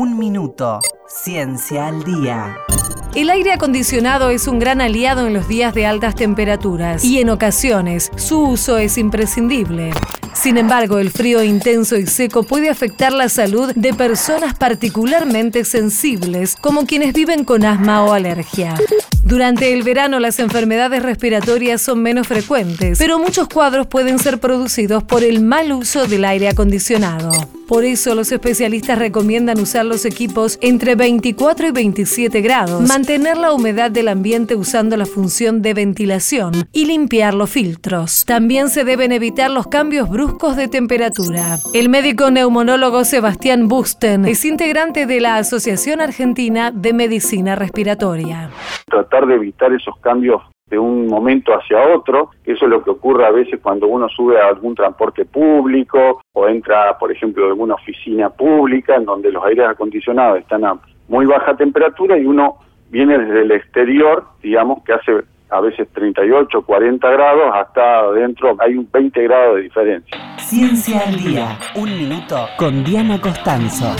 Un minuto. Ciencia al día. El aire acondicionado es un gran aliado en los días de altas temperaturas y en ocasiones su uso es imprescindible. Sin embargo, el frío intenso y seco puede afectar la salud de personas particularmente sensibles, como quienes viven con asma o alergia. Durante el verano las enfermedades respiratorias son menos frecuentes, pero muchos cuadros pueden ser producidos por el mal uso del aire acondicionado. Por eso los especialistas recomiendan usar los equipos entre 24 y 27 grados, mantener la humedad del ambiente usando la función de ventilación y limpiar los filtros. También se deben evitar los cambios bruscos de temperatura. El médico neumonólogo Sebastián Busten es integrante de la Asociación Argentina de Medicina Respiratoria. Tratar de evitar esos cambios de un momento hacia otro, eso es lo que ocurre a veces cuando uno sube a algún transporte público o entra, por ejemplo, en alguna oficina pública en donde los aires acondicionados están a muy baja temperatura y uno viene desde el exterior, digamos, que hace a veces 38, 40 grados, hasta adentro hay un 20 grados de diferencia. Ciencia al día. Un minuto con Diana Costanzo.